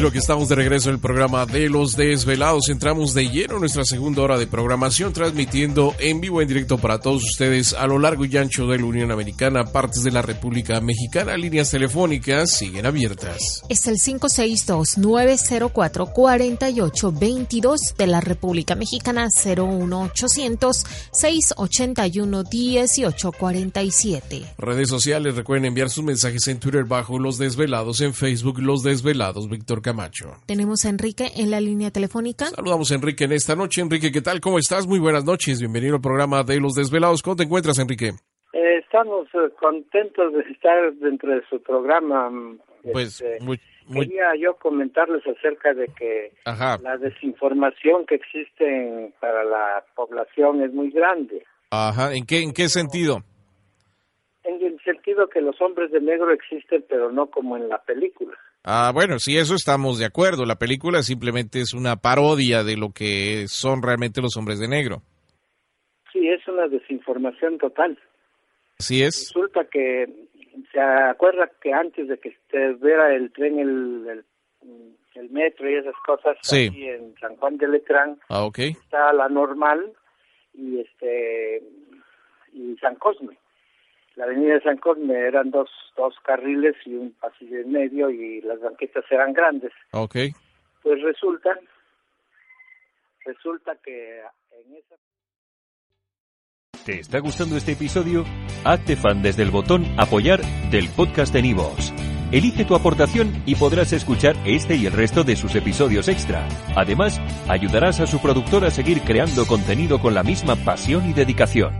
Quiero que estamos de regreso en el programa de Los Desvelados. Entramos de lleno en nuestra segunda hora de programación, transmitiendo en vivo, en directo para todos ustedes a lo largo y ancho de la Unión Americana, partes de la República Mexicana. Líneas telefónicas siguen abiertas. Es el 562-904-4822 de la República Mexicana, 01800-681-1847. Redes sociales, recuerden enviar sus mensajes en Twitter bajo Los Desvelados, en Facebook Los Desvelados, Víctor Camacho. Tenemos a Enrique en la línea telefónica. Saludamos a Enrique en esta noche. Enrique, ¿qué tal? ¿Cómo estás? Muy buenas noches. Bienvenido al programa de Los Desvelados. ¿Cómo te encuentras, Enrique? Eh, estamos eh, contentos de estar dentro de su programa. Pues, Este, muy, muy... Quería yo comentarles acerca de que Ajá, la desinformación que existe en- para la población es muy grande. ajá. ¿En qué, en qué sentido? En el sentido que los hombres de negro existen, pero no como en la película. Ah, bueno, sí, eso estamos de acuerdo. La película simplemente es una parodia de lo que son realmente los hombres de negro. Sí, es una desinformación total. Así es. Resulta que se acuerda que antes de que se viera el tren, el, el, el metro y esas cosas, Sí. aquí en San Juan de Letrán, Ah, está la normal y este y San Cosme. La avenida de San Cosme eran dos, dos carriles y un pasillo en medio y las banquetas eran grandes. Ok. Pues resulta, resulta que en esa ¿Te está gustando este episodio? Hazte fan desde el botón Apoyar del podcast de Nivos. Elige tu aportación y podrás escuchar este y el resto de sus episodios extra. Además, ayudarás a su productor a seguir creando contenido con la misma pasión y dedicación.